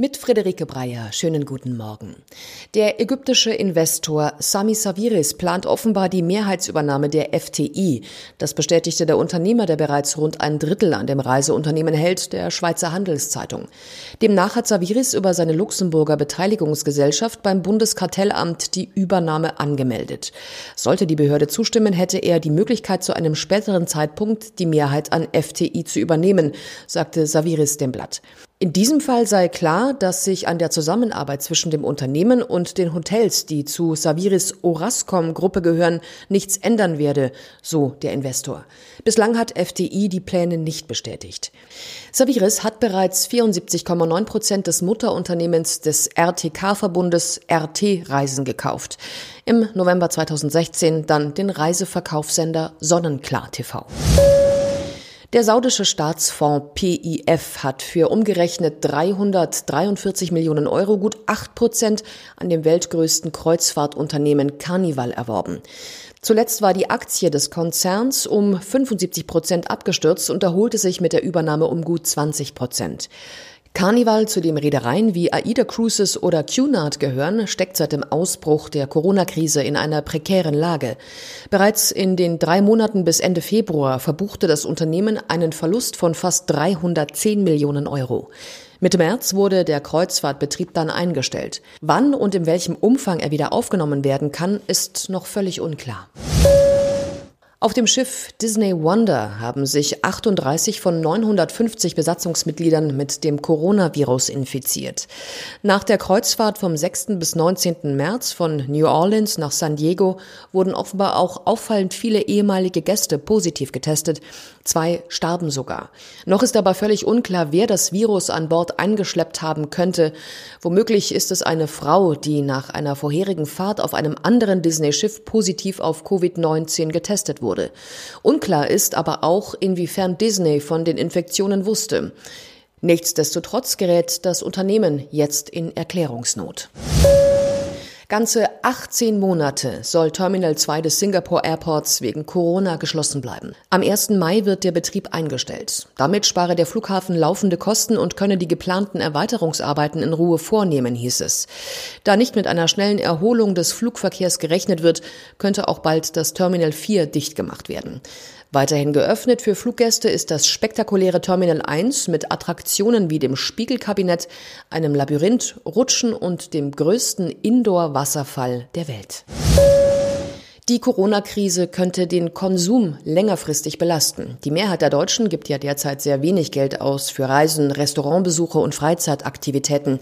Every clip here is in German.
Mit Friederike Breyer. Schönen guten Morgen. Der ägyptische Investor Sami Saviris plant offenbar die Mehrheitsübernahme der FTI. Das bestätigte der Unternehmer, der bereits rund ein Drittel an dem Reiseunternehmen hält, der Schweizer Handelszeitung. Demnach hat Saviris über seine Luxemburger Beteiligungsgesellschaft beim Bundeskartellamt die Übernahme angemeldet. Sollte die Behörde zustimmen, hätte er die Möglichkeit, zu einem späteren Zeitpunkt die Mehrheit an FTI zu übernehmen, sagte Saviris dem Blatt. In diesem Fall sei klar, dass sich an der Zusammenarbeit zwischen dem Unternehmen und den Hotels, die zu Saviris Orascom Gruppe gehören, nichts ändern werde, so der Investor. Bislang hat FTI die Pläne nicht bestätigt. Saviris hat bereits 74,9 Prozent des Mutterunternehmens des RTK-Verbundes RT Reisen gekauft. Im November 2016 dann den Reiseverkaufssender Sonnenklar TV. Der saudische Staatsfonds PIF hat für umgerechnet 343 Millionen Euro gut 8 Prozent an dem weltgrößten Kreuzfahrtunternehmen Carnival erworben. Zuletzt war die Aktie des Konzerns um 75 Prozent abgestürzt und erholte sich mit der Übernahme um gut 20 Prozent. Carnival, zu dem Reedereien wie AIDA Cruises oder Cunard gehören, steckt seit dem Ausbruch der Corona-Krise in einer prekären Lage. Bereits in den drei Monaten bis Ende Februar verbuchte das Unternehmen einen Verlust von fast 310 Millionen Euro. Mitte März wurde der Kreuzfahrtbetrieb dann eingestellt. Wann und in welchem Umfang er wieder aufgenommen werden kann, ist noch völlig unklar. Auf dem Schiff Disney Wonder haben sich 38 von 950 Besatzungsmitgliedern mit dem Coronavirus infiziert. Nach der Kreuzfahrt vom 6. bis 19. März von New Orleans nach San Diego wurden offenbar auch auffallend viele ehemalige Gäste positiv getestet. Zwei starben sogar. Noch ist aber völlig unklar, wer das Virus an Bord eingeschleppt haben könnte. Womöglich ist es eine Frau, die nach einer vorherigen Fahrt auf einem anderen Disney-Schiff positiv auf Covid-19 getestet wurde wurde. Unklar ist aber auch, inwiefern Disney von den Infektionen wusste. Nichtsdestotrotz gerät das Unternehmen jetzt in Erklärungsnot. Ganze 18 Monate soll Terminal 2 des Singapore Airports wegen Corona geschlossen bleiben. Am 1. Mai wird der Betrieb eingestellt. Damit spare der Flughafen laufende Kosten und könne die geplanten Erweiterungsarbeiten in Ruhe vornehmen, hieß es. Da nicht mit einer schnellen Erholung des Flugverkehrs gerechnet wird, könnte auch bald das Terminal 4 dicht gemacht werden. Weiterhin geöffnet für Fluggäste ist das spektakuläre Terminal 1 mit Attraktionen wie dem Spiegelkabinett, einem Labyrinth, Rutschen und dem größten Indoor-Wasserfall der Welt. Die Corona-Krise könnte den Konsum längerfristig belasten. Die Mehrheit der Deutschen gibt ja derzeit sehr wenig Geld aus für Reisen, Restaurantbesuche und Freizeitaktivitäten.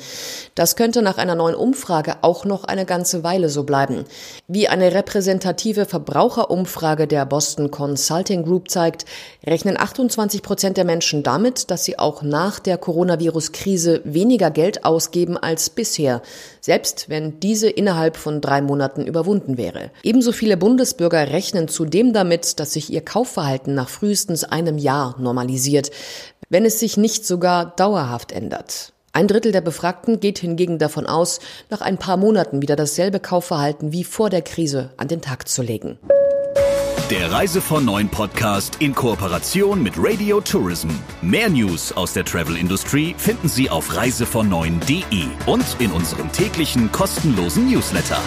Das könnte nach einer neuen Umfrage auch noch eine ganze Weile so bleiben. Wie eine repräsentative Verbraucherumfrage der Boston Consulting Group zeigt, rechnen 28 Prozent der Menschen damit, dass sie auch nach der Coronavirus-Krise weniger Geld ausgeben als bisher, selbst wenn diese innerhalb von drei Monaten überwunden wäre. Ebenso viele Bundesbürger rechnen zudem damit, dass sich ihr Kaufverhalten nach frühestens einem Jahr normalisiert, wenn es sich nicht sogar dauerhaft ändert. Ein Drittel der Befragten geht hingegen davon aus, nach ein paar Monaten wieder dasselbe Kaufverhalten wie vor der Krise an den Tag zu legen. Der Reise von Neuen Podcast in Kooperation mit Radio Tourism. Mehr News aus der Travel Industry finden Sie auf reisevon9.de und in unserem täglichen kostenlosen Newsletter.